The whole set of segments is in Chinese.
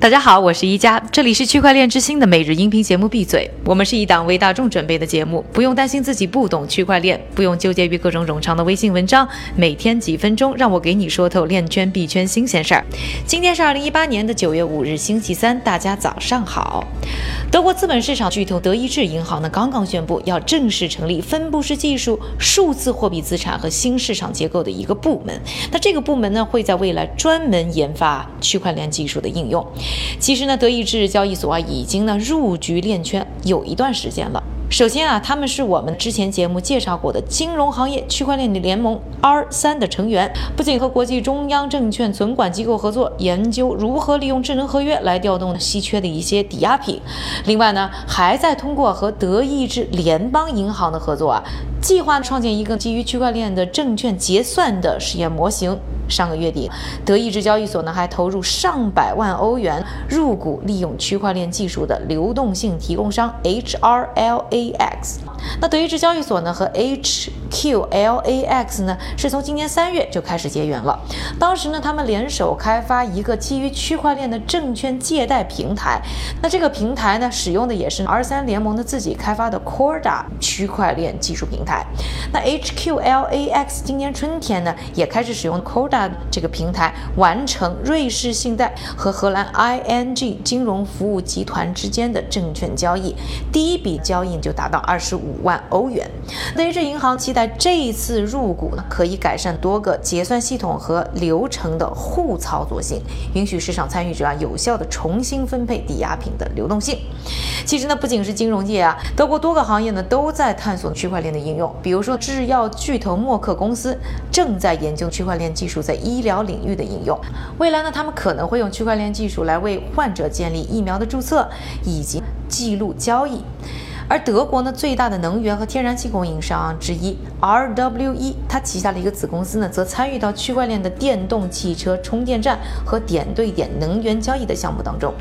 大家好，我是一加，这里是区块链之星的每日音频节目。闭嘴，我们是一档为大众准备的节目，不用担心自己不懂区块链，不用纠结于各种冗长的微信文章，每天几分钟，让我给你说透链圈币圈新鲜事儿。今天是二零一八年的九月五日，星期三，大家早上好。德国资本市场巨头德意志银行呢，刚刚宣布要正式成立分布式技术、数字货币资产和新市场结构的一个部门。那这个部门呢，会在未来专门研发区块链技术的应用。其实呢，德意志交易所啊，已经呢入局链圈有一段时间了。首先啊，他们是我们之前节目介绍过的金融行业区块链的联盟 R 三的成员，不仅和国际中央证券存管机构合作，研究如何利用智能合约来调动稀缺的一些抵押品，另外呢，还在通过和德意志联邦银行的合作啊，计划创建一个基于区块链的证券结算的实验模型。上个月底，德意志交易所呢还投入上百万欧元入股利用区块链技术的流动性提供商 HRLAX。那德意志交易所呢和 H QLAX 呢是从今年三月就开始结缘了。当时呢，他们联手开发一个基于区块链的证券借贷平台。那这个平台呢，使用的也是 R 三联盟的自己开发的 Corda 区块链技术平台。那 HQLAX 今年春天呢，也开始使用 Corda。这个平台完成瑞士信贷和荷兰 ING 金融服务集团之间的证券交易，第一笔交易就达到二十五万欧元。德意志银行期待在这一次入股呢，可以改善多个结算系统和流程的互操作性，允许市场参与者啊有效的重新分配抵押品的流动性。其实呢，不仅是金融界啊，德国多个行业呢都在探索区块链的应用，比如说制药巨头默克公司正在研究区块链技术。在医疗领域的应用，未来呢，他们可能会用区块链技术来为患者建立疫苗的注册以及记录交易。而德国呢，最大的能源和天然气供应商之一 RWE，它旗下的一个子公司呢，则参与到区块链的电动汽车充电站和点对点能源交易的项目当中。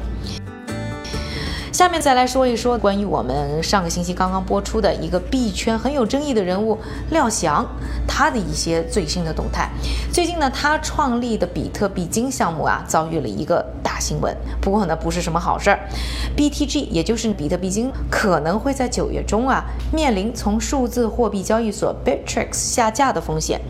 下面再来说一说关于我们上个星期刚刚播出的一个币圈很有争议的人物廖翔，他的一些最新的动态。最近呢，他创立的比特币金项目啊，遭遇了一个大新闻。不过呢，不是什么好事儿。BTG 也就是比特币金，可能会在九月中啊，面临从数字货币交易所 Bitrex 下架的风险。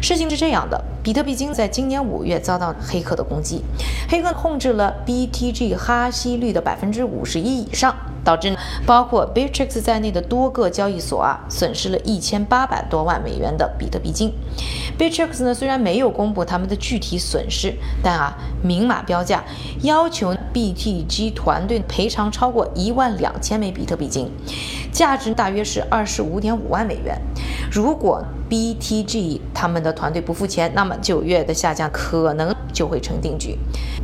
事情是这样的，比特币金在今年五月遭到黑客的攻击，黑客控制了 BTG 哈希率的百分之五十一。以上，导致包括 Bitrix 在内的多个交易所啊损失了一千八百多万美元的比特币金。Bitrix 呢虽然没有公布他们的具体损失，但啊明码标价要求 BTG 团队赔偿超过一万两千枚比特币金，价值大约是二十五点五万美元。如果 BTG 他们的团队不付钱，那么九月的下降可能就会成定局。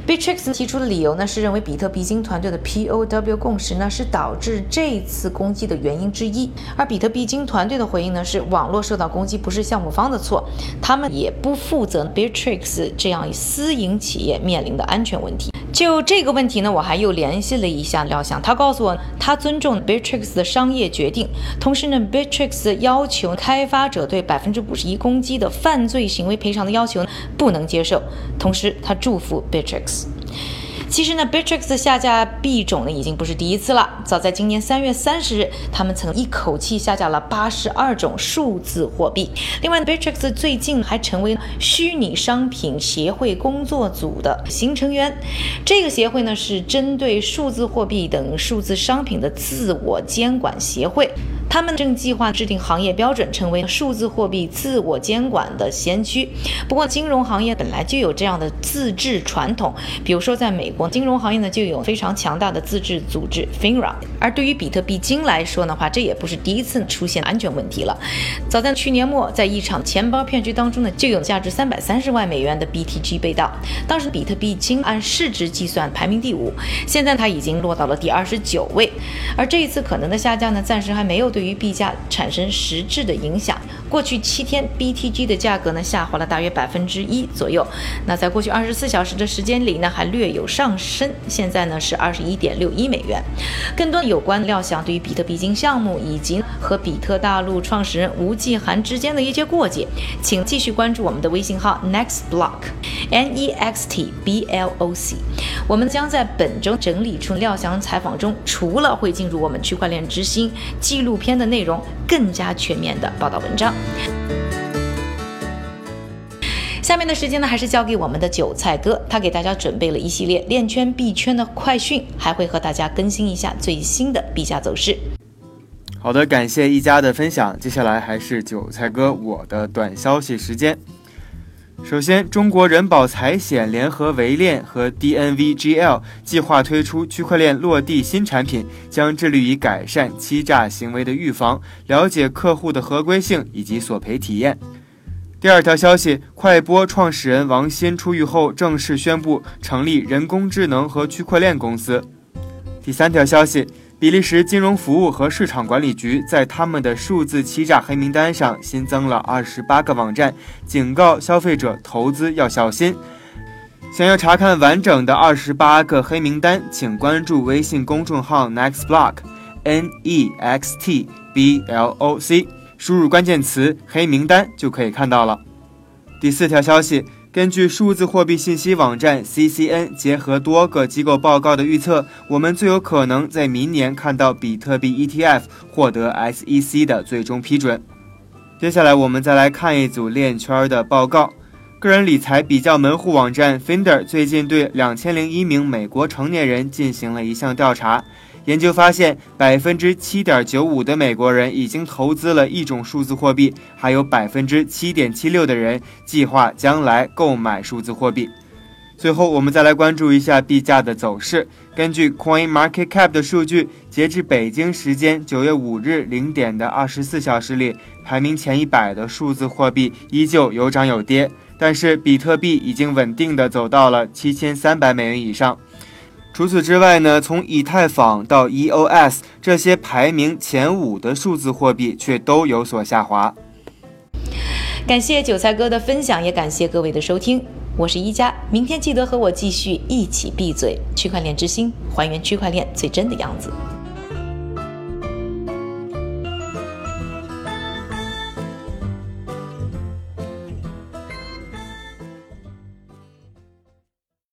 Bitrix 提出的理由呢，是认为比特币金团队的 POW 共识呢是导致这次攻击的原因之一，而比特币金团队的回应呢是网络受到攻击不是项目方的错，他们也不负责 Bitrix 这样私营企业面临的安全问题。就这个问题呢，我还又联系了一下廖翔，他告诉我，他尊重 Bittrex 的商业决定，同时呢，Bittrex 要求开发者对百分之五十一攻击的犯罪行为赔偿的要求不能接受，同时他祝福 Bittrex。其实呢，Bitrix 下架币种呢已经不是第一次了。早在今年三月三十日，他们曾一口气下架了八十二种数字货币。另外，Bitrix 最近还成为虚拟商品协会工作组的新成员。这个协会呢是针对数字货币等数字商品的自我监管协会。他们正计划制定行业标准，成为数字货币自我监管的先驱。不过，金融行业本来就有这样的自治传统，比如说，在美国，金融行业呢就有非常强大的自治组织 FINRA。而对于比特币金来说的话，这也不是第一次出现安全问题了。早在去年末，在一场钱包骗局当中呢，就有价值三百三十万美元的 BTG 被盗。当时比特币金按市值计算排名第五，现在它已经落到了第二十九位。而这一次可能的下降呢，暂时还没有对对于币价产生实质的影响。过去七天 BTG 的价格呢下滑了大约百分之一左右。那在过去二十四小时的时间里呢，还略有上升，现在呢是二十一点六一美元。更多有关料想对于比特币金项目以及和比特大陆创始人吴继涵之间的一些过节，请继续关注我们的微信号 Next Block，N E X T B L O C。我们将在本周整理出廖翔采访中，除了会进入我们区块链之星纪录片的内容，更加全面的报道文章。下面的时间呢，还是交给我们的韭菜哥，他给大家准备了一系列链圈币圈的快讯，还会和大家更新一下最新的币价走势。好的，感谢一家的分享，接下来还是韭菜哥我的短消息时间。首先，中国人保财险联合维链和 DNVGL 计划推出区块链落地新产品，将致力于改善欺诈行为的预防，了解客户的合规性以及索赔体验。第二条消息，快播创始人王鑫出狱后正式宣布成立人工智能和区块链公司。第三条消息。比利时金融服务和市场管理局在他们的数字欺诈黑名单上新增了二十八个网站，警告消费者投资要小心。想要查看完整的二十八个黑名单，请关注微信公众号 Nextblock，N E X T B L O C，输入关键词“黑名单”就可以看到了。第四条消息。根据数字货币信息网站 CCN 结合多个机构报告的预测，我们最有可能在明年看到比特币 ETF 获得 SEC 的最终批准。接下来，我们再来看一组链圈的报告。个人理财比较门户网站 Finder 最近对两千零一名美国成年人进行了一项调查。研究发现，百分之七点九五的美国人已经投资了一种数字货币，还有百分之七点七六的人计划将来购买数字货币。最后，我们再来关注一下币价的走势。根据 Coin Market Cap 的数据，截至北京时间九月五日零点的二十四小时里，排名前一百的数字货币依旧有涨有跌，但是比特币已经稳定的走到了七千三百美元以上。除此之外呢，从以太坊到 EOS 这些排名前五的数字货币却都有所下滑。感谢韭菜哥的分享，也感谢各位的收听。我是一加，明天记得和我继续一起闭嘴，区块链之星，还原区块链最真的样子。